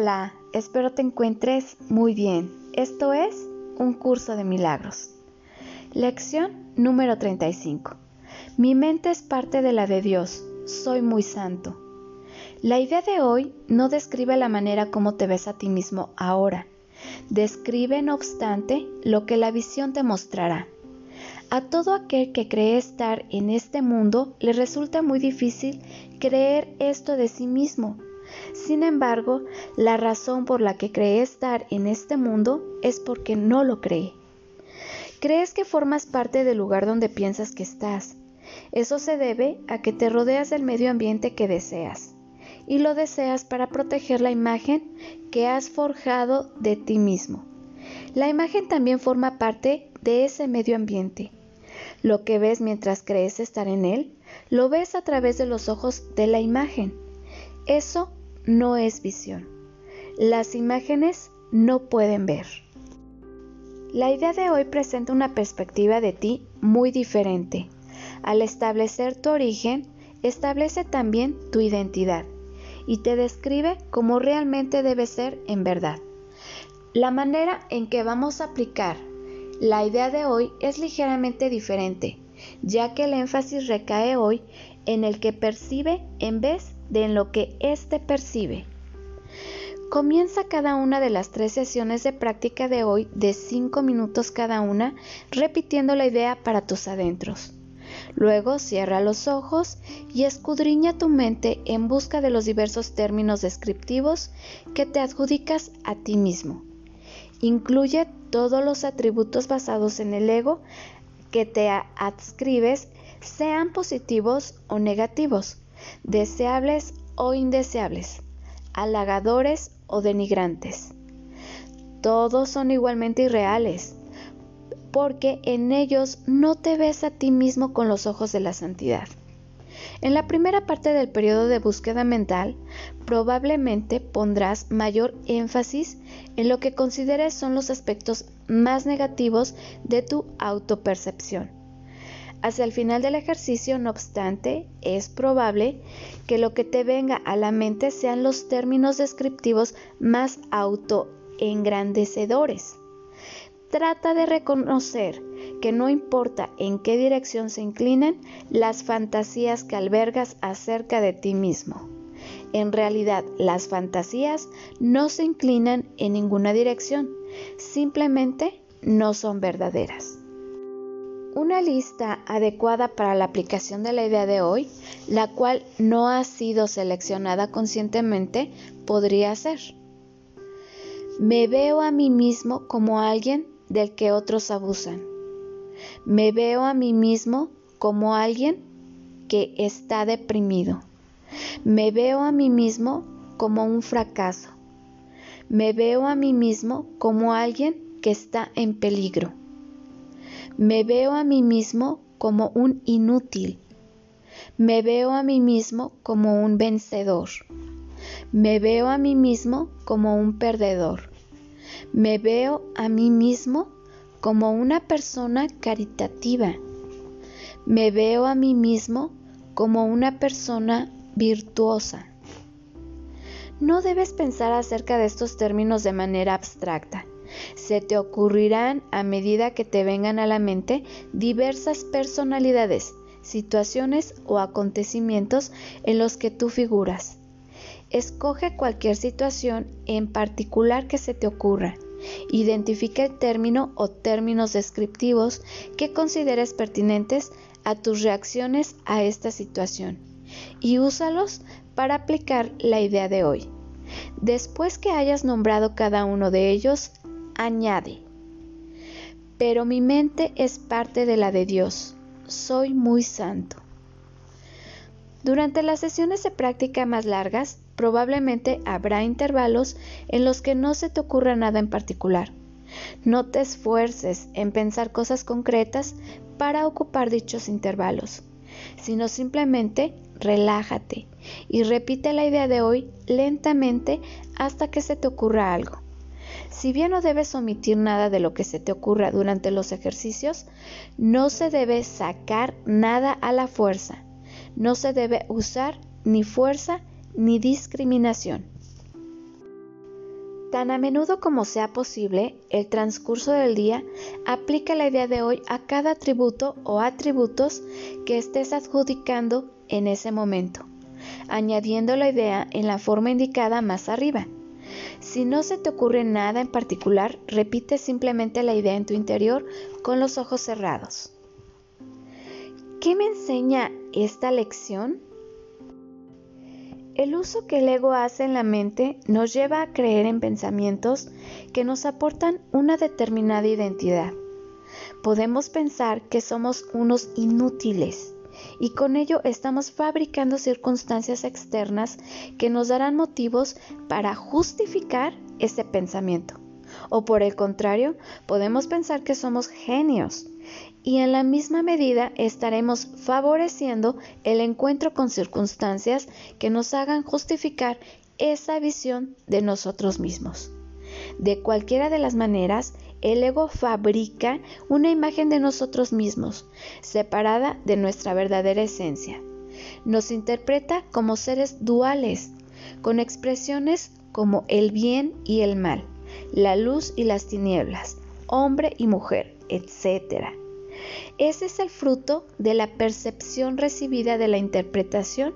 Hola, espero te encuentres muy bien. Esto es un curso de milagros. Lección número 35. Mi mente es parte de la de Dios. Soy muy santo. La idea de hoy no describe la manera como te ves a ti mismo ahora. Describe, no obstante, lo que la visión te mostrará. A todo aquel que cree estar en este mundo le resulta muy difícil creer esto de sí mismo. Sin embargo, la razón por la que cree estar en este mundo es porque no lo cree. Crees que formas parte del lugar donde piensas que estás. Eso se debe a que te rodeas del medio ambiente que deseas y lo deseas para proteger la imagen que has forjado de ti mismo. La imagen también forma parte de ese medio ambiente. Lo que ves mientras crees estar en él, lo ves a través de los ojos de la imagen. Eso no es visión. Las imágenes no pueden ver. La idea de hoy presenta una perspectiva de ti muy diferente. Al establecer tu origen, establece también tu identidad y te describe como realmente debe ser en verdad. La manera en que vamos a aplicar la idea de hoy es ligeramente diferente, ya que el énfasis recae hoy en el que percibe en vez de lo que éste percibe. Comienza cada una de las tres sesiones de práctica de hoy de 5 minutos cada una, repitiendo la idea para tus adentros. Luego cierra los ojos y escudriña tu mente en busca de los diversos términos descriptivos que te adjudicas a ti mismo. Incluye todos los atributos basados en el ego que te adscribes, sean positivos o negativos, deseables o indeseables, halagadores o denigrantes. Todos son igualmente irreales, porque en ellos no te ves a ti mismo con los ojos de la santidad. En la primera parte del periodo de búsqueda mental, probablemente pondrás mayor énfasis en lo que consideres son los aspectos más negativos de tu autopercepción. Hacia el final del ejercicio, no obstante, es probable que lo que te venga a la mente sean los términos descriptivos más autoengrandecedores. Trata de reconocer que no importa en qué dirección se inclinen las fantasías que albergas acerca de ti mismo. En realidad, las fantasías no se inclinan en ninguna dirección, simplemente no son verdaderas. Una lista adecuada para la aplicación de la idea de hoy, la cual no ha sido seleccionada conscientemente, podría ser. Me veo a mí mismo como alguien del que otros abusan. Me veo a mí mismo como alguien que está deprimido. Me veo a mí mismo como un fracaso. Me veo a mí mismo como alguien que está en peligro. Me veo a mí mismo como un inútil. Me veo a mí mismo como un vencedor. Me veo a mí mismo como un perdedor. Me veo a mí mismo como una persona caritativa. Me veo a mí mismo como una persona virtuosa. No debes pensar acerca de estos términos de manera abstracta. Se te ocurrirán a medida que te vengan a la mente diversas personalidades, situaciones o acontecimientos en los que tú figuras. Escoge cualquier situación en particular que se te ocurra. Identifica el término o términos descriptivos que consideres pertinentes a tus reacciones a esta situación y úsalos para aplicar la idea de hoy. Después que hayas nombrado cada uno de ellos, añade, pero mi mente es parte de la de Dios, soy muy santo. Durante las sesiones de práctica más largas, probablemente habrá intervalos en los que no se te ocurra nada en particular. No te esfuerces en pensar cosas concretas para ocupar dichos intervalos, sino simplemente relájate y repite la idea de hoy lentamente hasta que se te ocurra algo. Si bien no debes omitir nada de lo que se te ocurra durante los ejercicios, no se debe sacar nada a la fuerza. No se debe usar ni fuerza ni discriminación. Tan a menudo como sea posible, el transcurso del día aplica la idea de hoy a cada atributo o atributos que estés adjudicando en ese momento, añadiendo la idea en la forma indicada más arriba. Si no se te ocurre nada en particular, repite simplemente la idea en tu interior con los ojos cerrados. ¿Qué me enseña esta lección? El uso que el ego hace en la mente nos lleva a creer en pensamientos que nos aportan una determinada identidad. Podemos pensar que somos unos inútiles y con ello estamos fabricando circunstancias externas que nos darán motivos para justificar ese pensamiento. O por el contrario, podemos pensar que somos genios y en la misma medida estaremos favoreciendo el encuentro con circunstancias que nos hagan justificar esa visión de nosotros mismos. De cualquiera de las maneras, el ego fabrica una imagen de nosotros mismos, separada de nuestra verdadera esencia. Nos interpreta como seres duales, con expresiones como el bien y el mal, la luz y las tinieblas, hombre y mujer, etc. Ese es el fruto de la percepción recibida de la interpretación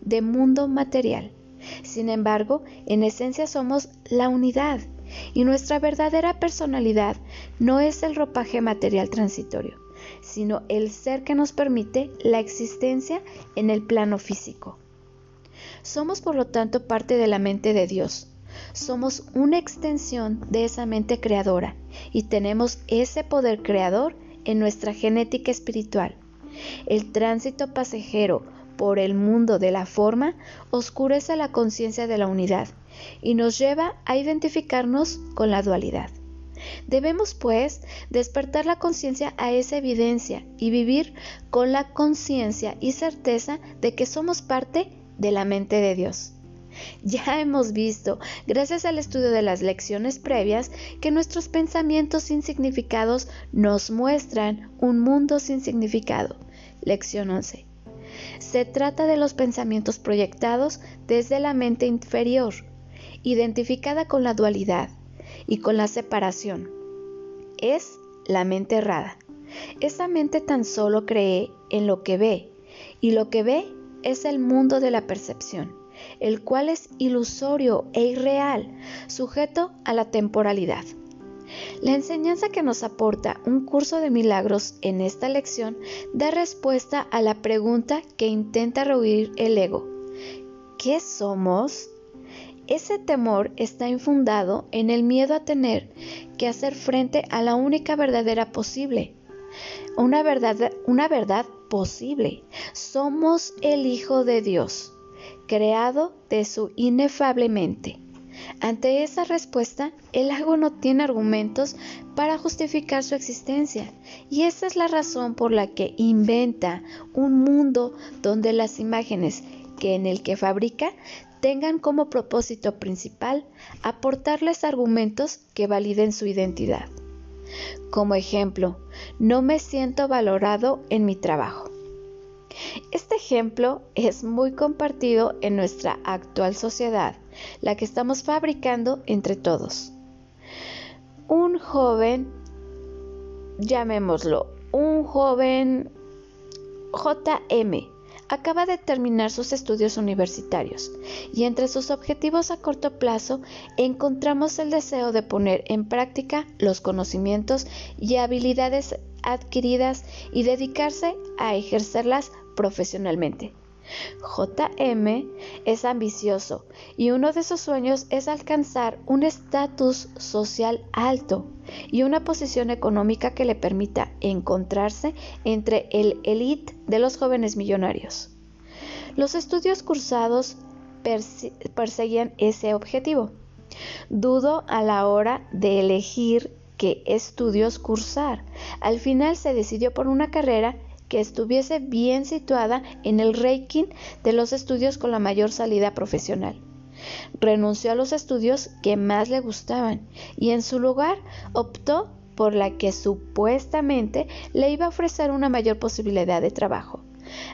de mundo material. Sin embargo, en esencia somos la unidad y nuestra verdadera personalidad no es el ropaje material transitorio, sino el ser que nos permite la existencia en el plano físico. Somos por lo tanto parte de la mente de Dios. Somos una extensión de esa mente creadora y tenemos ese poder creador en nuestra genética espiritual. El tránsito pasajero por el mundo de la forma oscurece la conciencia de la unidad y nos lleva a identificarnos con la dualidad. Debemos, pues, despertar la conciencia a esa evidencia y vivir con la conciencia y certeza de que somos parte de la mente de Dios. Ya hemos visto, gracias al estudio de las lecciones previas, que nuestros pensamientos sin significados nos muestran un mundo sin significado. Lección 11. Se trata de los pensamientos proyectados desde la mente inferior, identificada con la dualidad y con la separación. Es la mente errada. Esa mente tan solo cree en lo que ve, y lo que ve es el mundo de la percepción el cual es ilusorio e irreal, sujeto a la temporalidad. La enseñanza que nos aporta un curso de milagros en esta lección da respuesta a la pregunta que intenta rehuir el ego. ¿Qué somos? Ese temor está infundado en el miedo a tener que hacer frente a la única verdadera posible. Una verdad, posible. Somos el Hijo de Dios creado de su inefable mente. Ante esa respuesta, el lago no tiene argumentos para justificar su existencia, y esa es la razón por la que inventa un mundo donde las imágenes que en el que fabrica tengan como propósito principal aportarles argumentos que validen su identidad. Como ejemplo, no me siento valorado en mi trabajo. Este ejemplo es muy compartido en nuestra actual sociedad, la que estamos fabricando entre todos. Un joven, llamémoslo, un joven JM, acaba de terminar sus estudios universitarios y entre sus objetivos a corto plazo encontramos el deseo de poner en práctica los conocimientos y habilidades adquiridas y dedicarse a ejercerlas profesionalmente. JM es ambicioso y uno de sus sueños es alcanzar un estatus social alto y una posición económica que le permita encontrarse entre el elite de los jóvenes millonarios. Los estudios cursados perseguían ese objetivo. Dudo a la hora de elegir qué estudios cursar. Al final se decidió por una carrera que estuviese bien situada en el ranking de los estudios con la mayor salida profesional. Renunció a los estudios que más le gustaban y en su lugar optó por la que supuestamente le iba a ofrecer una mayor posibilidad de trabajo.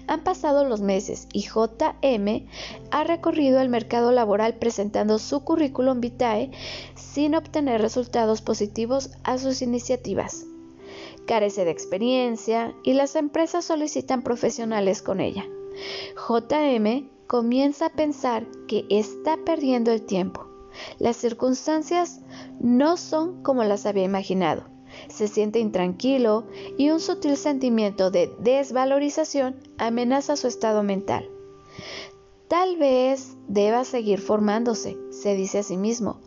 Han pasado los meses y JM ha recorrido el mercado laboral presentando su currículum vitae sin obtener resultados positivos a sus iniciativas. Carece de experiencia y las empresas solicitan profesionales con ella. JM comienza a pensar que está perdiendo el tiempo. Las circunstancias no son como las había imaginado se siente intranquilo y un sutil sentimiento de desvalorización amenaza su estado mental. Tal vez deba seguir formándose, se dice a sí mismo,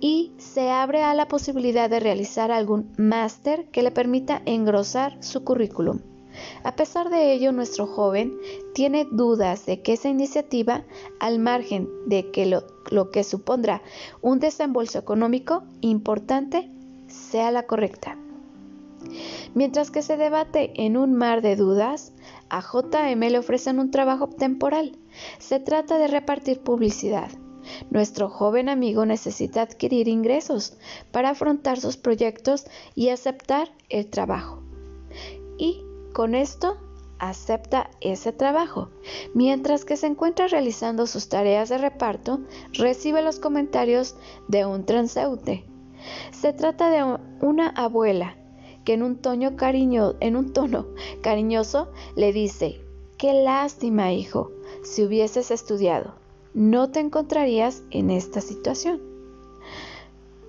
y se abre a la posibilidad de realizar algún máster que le permita engrosar su currículum. A pesar de ello, nuestro joven tiene dudas de que esa iniciativa, al margen de que lo, que supondrá un desembolso económico importante, sea la correcta. Mientras que se debate en un mar de dudas, a JM le ofrecen un trabajo temporal. Se trata de repartir publicidad. Nuestro joven amigo necesita adquirir ingresos para afrontar sus proyectos y aceptar el trabajo. Con esto acepta ese trabajo. Mientras que se encuentra realizando sus tareas de reparto, recibe los comentarios de un transeúnte se trata de una abuela que en un, en un tono cariñoso le dice, qué lástima hijo, si hubieses estudiado, no te encontrarías en esta situación.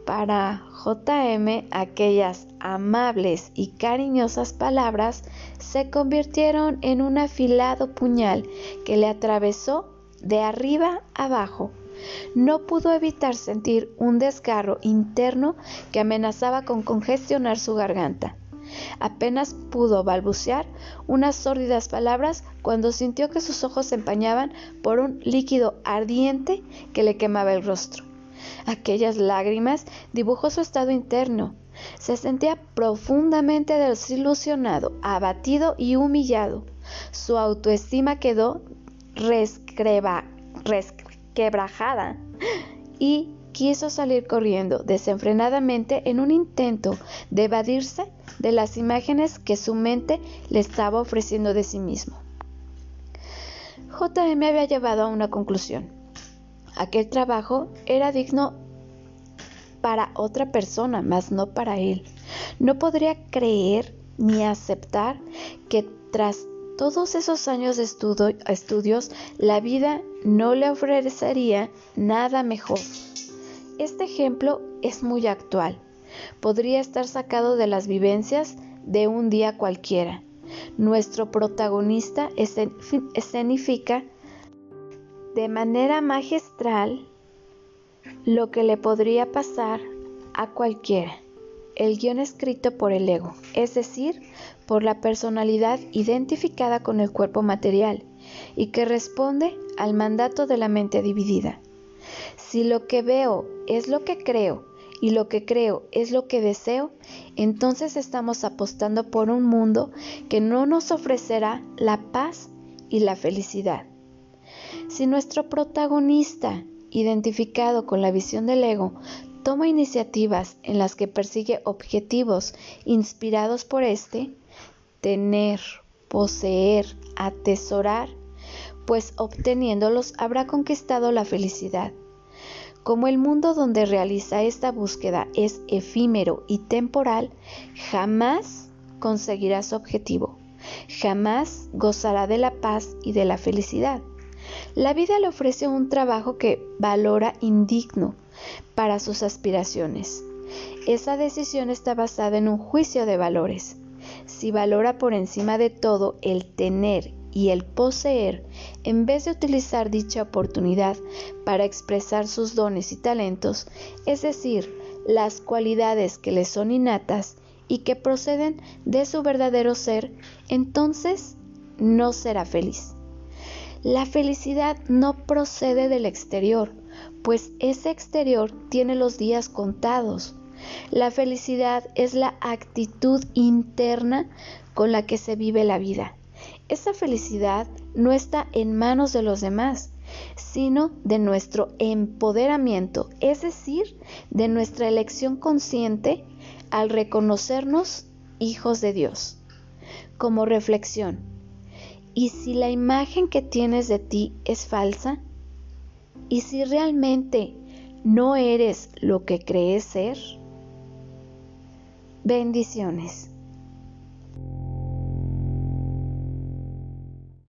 Para JM aquellas amables y cariñosas palabras se convirtieron en un afilado puñal que le atravesó de arriba abajo no pudo evitar sentir un desgarro interno que amenazaba con congestionar su garganta. Apenas pudo balbucear unas sórdidas palabras cuando sintió que sus ojos se empañaban por un líquido ardiente que le quemaba el rostro. Aquellas lágrimas dibujó su estado interno. Se sentía profundamente desilusionado, abatido y humillado. Su autoestima quedó rescreba, quebrajada y quiso salir corriendo desenfrenadamente en un intento de evadirse de las imágenes que su mente le estaba ofreciendo de sí mismo. JM había llevado a una conclusión. Aquel trabajo era digno para otra persona, mas no para él. No podría creer ni aceptar que tras todos esos años de estudios, la vida no le ofrecería nada mejor. Este ejemplo es muy actual. Podría estar sacado de las vivencias de un día cualquiera. Nuestro protagonista escenifica de manera magistral lo que le podría pasar a cualquiera. El guion escrito por el ego, es decir, por la personalidad identificada con el cuerpo material y que responde al mandato de la mente dividida. Si lo que veo es lo que creo y lo que creo es lo que deseo, entonces estamos apostando por un mundo que no nos ofrecerá la paz y la felicidad. Si nuestro protagonista, identificado con la visión del ego, toma iniciativas en las que persigue objetivos inspirados por éste, tener, poseer, atesorar, pues obteniéndolos habrá conquistado la felicidad. Como el mundo donde realiza esta búsqueda es efímero y temporal, jamás conseguirá su objetivo, jamás gozará de la paz y de la felicidad. La vida le ofrece un trabajo que valora indigno para sus aspiraciones. Esa decisión está basada en un juicio de valores si valora por encima de todo el tener y el poseer, en vez de utilizar dicha oportunidad para expresar sus dones y talentos, es decir, las cualidades que le son innatas y que proceden de su verdadero ser, entonces no será feliz. La felicidad no procede del exterior, pues ese exterior tiene los días contados. La felicidad es la actitud interna con la que se vive la vida. Esa felicidad no está en manos de los demás, sino de nuestro empoderamiento, es decir, de nuestra elección consciente al reconocernos hijos de Dios. Como reflexión, ¿Y si la imagen que tienes de ti es falsa? ¿Y si realmente no eres lo que crees ser? Bendiciones.